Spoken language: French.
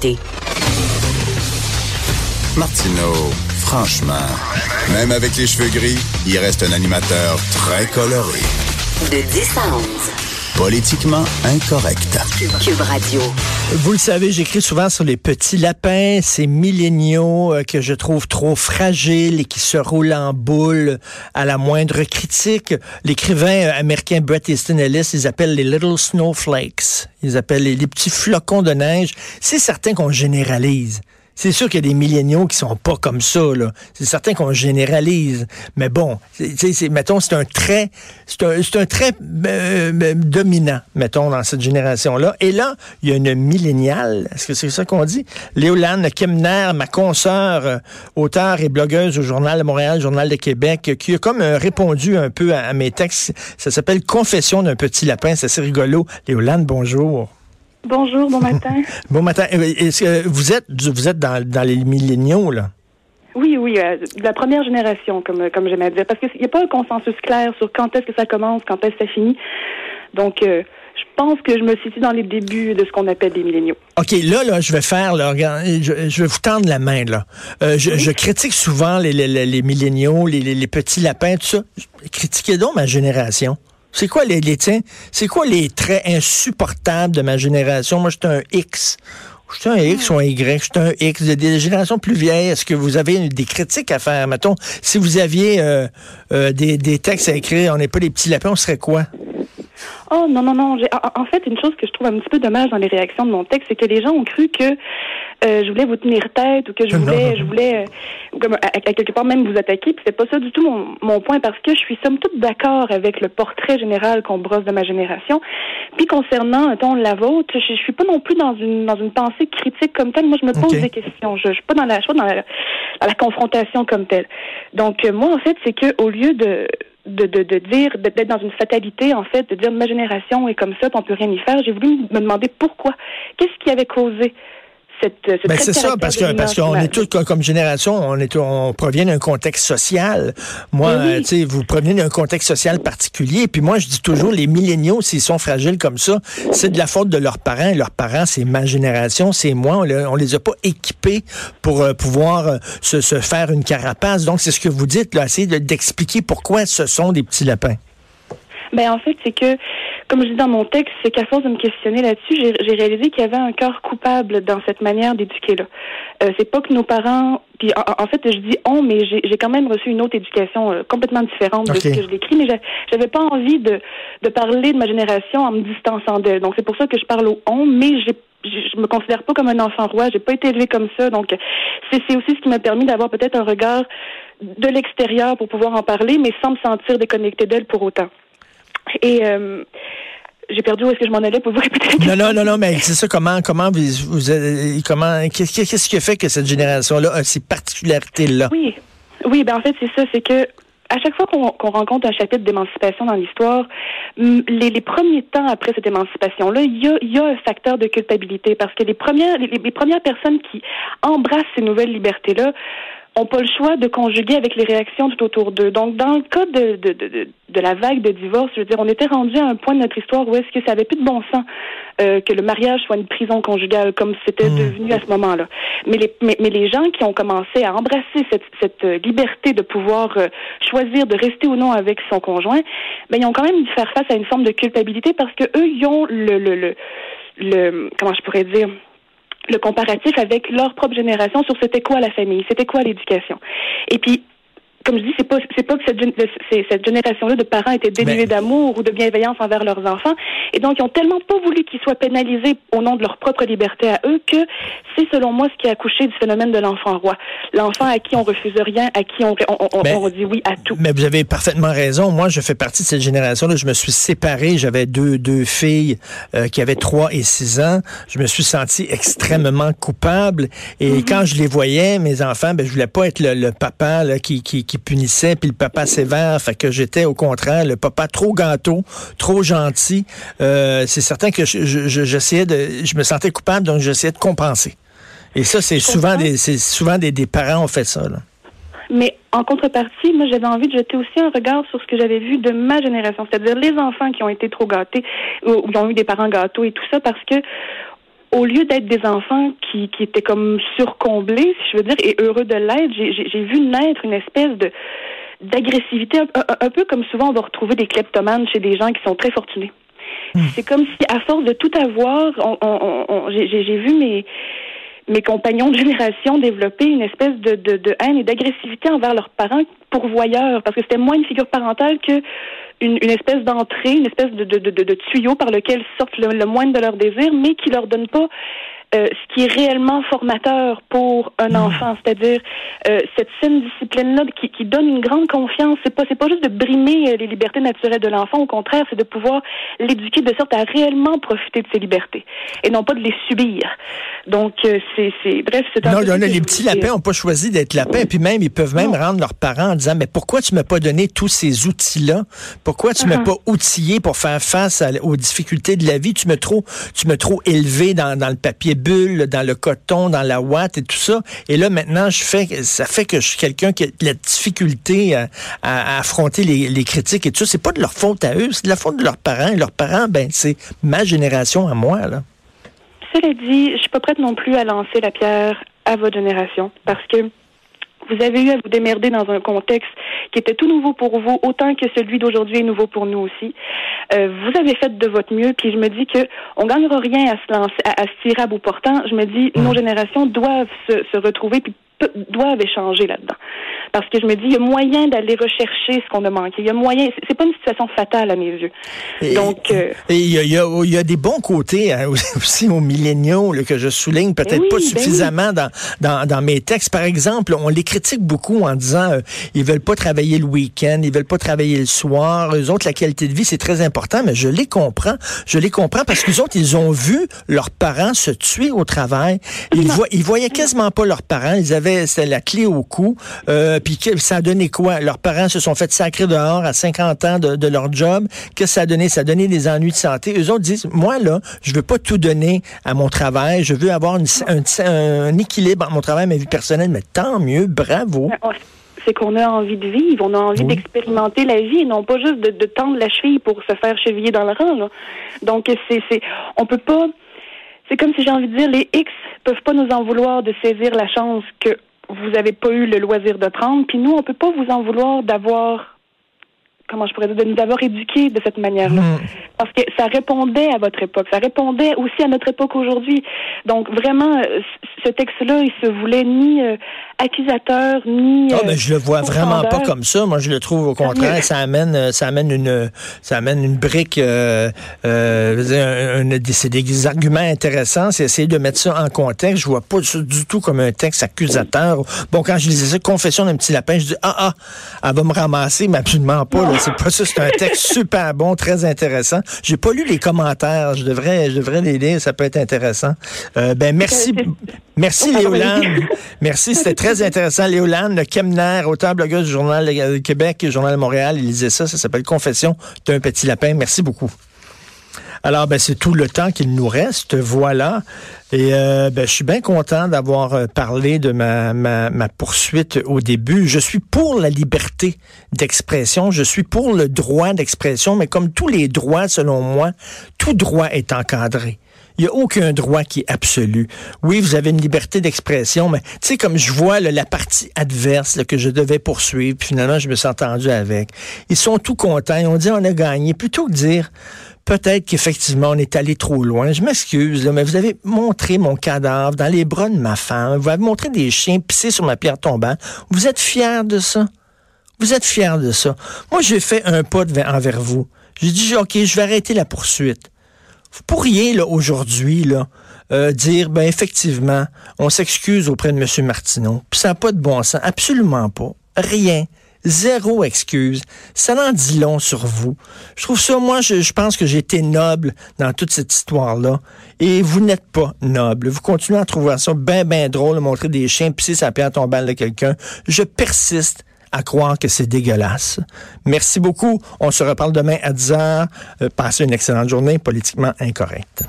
l'actualité. Martineau, franchement, même avec les cheveux gris, il reste un animateur très coloré. De 10 à 11. Politiquement incorrect. Cube Radio. Vous le savez, j'écris souvent sur les petits lapins, ces milléniaux euh, que je trouve trop fragiles et qui se roulent en boule à la moindre critique. L'écrivain euh, américain Bret Easton Ellis, ils appellent les little snowflakes. Ils appellent les, les petits flocons de neige. C'est certain qu'on généralise. C'est sûr qu'il y a des milléniaux qui sont pas comme ça. C'est certain qu'on généralise. Mais bon, c'est, mettons, c'est un trait, c'est un, c'est un trait euh, euh, dominant, mettons, dans cette génération-là. Et là, il y a une milléniale, est-ce que c'est ça qu'on dit? Léolane Kemner, ma consoeur, euh, auteure et blogueuse au Journal de Montréal, Journal de Québec, qui a comme répondu un peu à mes textes. Ça s'appelle Confession d'un petit lapin. C'est assez rigolo. Léolane, bonjour. Bonjour, bon matin. Bon matin. Euh, Est-ce que vous êtes, vous êtes dans, dans les milléniaux, là? Oui, oui, euh, la première génération, comme, comme j'aime à dire, parce qu'il n'y a pas un consensus clair sur quand est-ce que ça commence, quand est-ce que ça finit. Donc, euh, je pense que je me situe dans les débuts de ce qu'on appelle des milléniaux. OK, là, là, je vais faire, là, je, je vais vous tendre la main, là. Euh, je, je critique souvent les, les, les, milléniaux, les, les, les petits lapins, tout ça. Critiquez donc ma génération. C'est quoi les, les? C'est quoi les traits insupportables de ma génération? Moi, j'étais un X. J'étais un X ou un Y, j'étais un X. Des, des générations plus vieilles, est-ce que vous avez des critiques à faire? Mettons, si vous aviez euh, euh, des, des textes à écrire, on n'est pas des petits lapins, on serait quoi? Oh non, non, non. En fait, une chose que je trouve un petit peu dommage dans les réactions de mon texte, c'est que les gens ont cru que euh, je voulais vous tenir tête ou que je voulais, je voulais euh, comme, à, à quelque part même vous attaquer. Puis c'est pas ça du tout mon, mon point parce que je suis somme toute d'accord avec le portrait général qu'on brosse de ma génération. Puis concernant, mettons, la vôtre, je, je suis pas non plus dans une dans une pensée critique comme telle. Moi, je me pose des questions. Je, je suis pas dans la, je suis pas dans la, dans la confrontation comme telle. Donc euh, moi, en fait, c'est que au lieu de de, de, de dire, d'être dans une fatalité, en fait, de dire ma génération est comme ça, puis on peut rien y faire. J'ai voulu me demander pourquoi. Qu'est-ce qui avait causé cette, ce Ben, c'est ça, parce que parce qu'on est tous comme- génération, on est on provient d'un contexte social. Moi, Oui, oui. euh, tu sais, vous provenez d'un contexte social particulier. Puis moi, je dis toujours, les milléniaux, s'ils sont fragiles comme ça, c'est de la faute de leurs parents. Leurs parents, c'est ma génération, c'est moi. On, le- on les a pas équipés pour euh, pouvoir euh, se, se faire une carapace. Donc, c'est ce que vous dites, là, essayez de- d'expliquer pourquoi ce sont des petits lapins. Ben en fait, c'est que, comme je dis dans mon texte, c'est qu'à force de me questionner là-dessus, j'ai réalisé qu'il y avait un cœur coupable dans cette manière d'éduquer là. Euh, c'est pas que nos parents, puis en, en fait, je dis on, mais j'ai quand même reçu une autre éducation euh, complètement différente de ce que je décris, mais j'a- j'avais pas envie de de parler de ma génération en me distançant d'elle. Donc c'est pour ça que je parle au on, mais j'ai je me considère pas comme un enfant roi, j'ai pas été élevée comme ça, donc c'est c'est aussi ce qui m'a permis d'avoir peut-être un regard de l'extérieur pour pouvoir en parler, mais sans me sentir déconnectée d'elle pour autant. Et euh, j'ai perdu où est-ce que je m'en allais pour vous répéter la Non, question. non, non, non, mais c'est ça, comment, comment vous, vous avez- comment, qu'est-ce qui a fait que cette génération-là a ces particularités-là? Oui, oui, ben en fait c'est ça, c'est que à chaque fois qu'on rencontre un chapitre d'émancipation dans l'histoire, les, les premiers temps après cette émancipation-là, il y a, il y a un facteur de culpabilité parce que les premières, les, les premières personnes qui embrassent ces nouvelles libertés-là ont pas le choix de conjuguer avec les réactions tout autour d'eux. Donc, dans le cas de, de, de, la vague de divorce, je veux dire, on était rendu à un point de notre histoire où est-ce que ça avait plus de bon sens euh, que le mariage soit une prison conjugale comme c'était Mm. devenu à ce moment-là. Mais les, mais, mais les gens qui ont commencé à embrasser cette, cette euh, liberté de pouvoir euh, choisir de rester ou non avec son conjoint, ben ils ont quand même dû faire face à une forme de culpabilité parce que eux, ils ont le, le, le, le comment je pourrais dire le comparatif avec leur propre génération sur c'était quoi la famille, c'était quoi l'éducation. Et puis, comme je dis, c'est pas c'est pas que cette, cette génération-là de parents étaient dénués Mais- d'amour ou de bienveillance envers leurs enfants, et donc ils ont tellement pas voulu qu'ils soient pénalisés au nom de leur propre liberté à eux que c'est selon moi ce qui a accouché du phénomène de l'enfant roi, l'enfant à qui on refuse rien, à qui on on, on, on dit oui à tout. Mais vous avez parfaitement raison. Moi, je fais partie de cette génération-là. Je me suis séparé. J'avais deux, deux filles euh, qui avaient trois et six ans. Je me suis senti extrêmement coupable. Et quand je les voyais, mes enfants, ben, je voulais pas être le, le papa là, qui, qui, qui punissait, puis le papa sévère. Fait que j'étais au contraire le papa trop gâteau, trop gentil. Euh, c'est certain que je- je- je- j'essayais de, je me sentais coupable, donc j'essayais de compenser. Et ça, c'est souvent des, c'est souvent des, des parents ont fait ça. Là. Mais en contrepartie, moi, j'avais envie de jeter aussi un regard sur ce que j'avais vu de ma génération, c'est-à-dire les enfants qui ont été trop gâtés ou qui ont eu des parents gâteaux et tout ça, parce que au lieu d'être des enfants qui, qui étaient comme surcomblés, si je veux dire, et heureux de l'être, j'ai vu naître une espèce de d'agressivité, un, peu comme souvent on va retrouver des kleptomanes chez des gens qui sont très fortunés. Hmm. C'est comme si, à force de tout avoir, on, on, j'ai vu mes mes compagnons de génération développer une espèce de, de, haine et d'agressivité envers leurs parents pourvoyeurs, parce que c'était moins une figure parentale que une, espèce d'entrée, une espèce de, tuyau par lequel sortent le, le moindre de leurs désirs, mais qui leur donne pas euh, ce qui est réellement formateur pour un hmm. enfant, c'est-à-dire euh, cette saine discipline-là qui, qui, donne une grande confiance. C'est pas c'est pas juste de brimer euh, les libertés naturelles de l'enfant, au contraire, c'est de pouvoir l'éduquer de sorte à réellement profiter de ses libertés et non pas de les subir. Donc c'est c'est bref, c'est Non, non, les petits lapins n'ont pas choisi d'être lapins, puis même ils peuvent même rendre leurs parents en disant mais pourquoi tu m'as pas donné tous ces outils-là? Pourquoi tu m'as uh-huh. pas outillé pour faire face aux difficultés de la vie? Tu m'as trop tu m'as trop élevé dans, dans le papier bulles, dans le coton, dans la ouate et tout ça. Et là, maintenant, je fais, ça fait que je suis quelqu'un qui a la difficulté à, affronter les, critiques et tout ça. C'est pas de leur faute à eux, c'est de la faute de leurs parents. Et leurs parents, ben, c'est ma génération à moi, là. Cela dit, je suis pas prête non plus à lancer la pierre à votre génération parce que vous avez eu à vous démerder dans un contexte qui était tout nouveau pour vous, autant que celui d'aujourd'hui est nouveau pour nous aussi. Euh, vous avez fait de votre mieux, puis je me dis que on gagnera rien à se lancer, à, se tirer à bout portant. Je me dis, nos mmh. générations doivent se, se retrouver puis doivent échanger là-dedans. Parce que je me dis, il y a moyen d'aller rechercher ce qu'on a manqué. Il y a moyen, c'est pas une situation fatale à mes yeux. Donc, euh, et il y, a, il y, a, des bons côtés hein, aussi aux milléniaux que je souligne peut-être pas ben suffisamment dans, dans, dans, mes textes. Par exemple, on les critique beaucoup en disant euh, ils veulent pas travailler le week-end, ils veulent pas travailler le soir. Eux autres, la qualité de vie c'est très important, mais je les comprends. Je les comprends parce que autres, ils ont vu leurs parents se tuer au travail. Ils, voient, ils voyaient quasiment pas leurs parents. Ils avaient la clé au cou. Euh, puis ça a donné quoi? Leurs parents se sont fait sacrer dehors à 50 ans de, leur job. Qu'est-ce que ça a donné? Ça a donné des ennuis de santé. Eux autres disent, moi, là, je veux pas tout donner à mon travail. Je veux avoir un, équilibre entre mon travail et ma vie personnelle. Mais tant mieux. Bravo c'est qu'on a envie de vivre, on a envie d'expérimenter la vie et non pas juste de, tendre la cheville pour se faire cheviller dans le rang. Donc c'est c'est on peut pas c'est comme si j'ai envie de dire les X peuvent pas nous en vouloir de saisir la chance que vous n'avez pas eu le loisir de prendre. Puis nous, on peut pas vous en vouloir d'avoir comment je pourrais dire, de nous avoir éduqués de cette manière-là. Hmm. Parce que ça répondait à votre époque, ça répondait aussi à notre époque aujourd'hui. Donc vraiment, euh, ce texte-là, il se voulait ni euh, accusateur, ni. Oh, mais je le vois vraiment pas comme ça. Moi, je le trouve au contraire, ça amène, ça amène une, ça amène une brique. Euh, euh, c'est des arguments intéressants. C'est essayer de mettre ça en contexte. Je vois pas ça du tout comme un texte accusateur. Bon, quand je lisais ça, confession d'un petit lapin, je dis ah ah, elle va me ramasser, mais absolument pas. C'est pas ça. C'est un texte super bon, très intéressant. J'ai pas lu les commentaires. Je devrais, je devrais les lire. Ça peut être intéressant. Euh, ben merci, merci Léolane. Merci, c'était très intéressant. Léolane Kemner, auteur blogueur du Journal de Québec et Journal de Montréal. Il lisait ça. Ça s'appelle Confession d'un petit lapin. Merci beaucoup. Alors, ben, c'est tout le temps qu'il nous reste. Voilà. Et euh, ben, je suis bien content d'avoir euh, parlé de ma, ma, poursuite au début. Je suis pour la liberté d'expression. Je suis pour le droit d'expression. Mais comme tous les droits, selon moi, tout droit est encadré. Il n'y a aucun droit qui est absolu. Oui, vous avez une liberté d'expression, mais tu sais, comme je vois la partie adverse que je devais poursuivre, puis finalement, je me suis entendu avec. Ils sont tout contents. Ils ont dit on a gagné. Plutôt que dire peut-être qu'effectivement, on est allé trop loin. Je m'excuse, mais vous avez montré mon cadavre dans les bras de ma femme. Vous avez montré des chiens pissés sur ma pierre tombante. Vous êtes fiers de ça? Vous êtes fiers de ça? Moi, j'ai fait un pas envers vous. J'ai dit, OK, je vais arrêter la poursuite. Vous pourriez, là, aujourd'hui, euh, dire, ben, effectivement, on s'excuse auprès de M. Martineau. Puis ça n'a pas de bon sens. Absolument pas. Rien. Zéro excuse. Ça n'en dit long sur vous. Je trouve ça, moi, je, pense que j'ai été noble dans toute cette histoire-là. Et vous n'êtes pas noble. Vous continuez à trouver ça bien, bien drôle de montrer des chiens pisser sa pierre tombale de quelqu'un. Je persiste à croire que c'est dégueulasse. Merci beaucoup. On se reparle demain à 10h. Euh, passez une excellente journée politiquement incorrecte.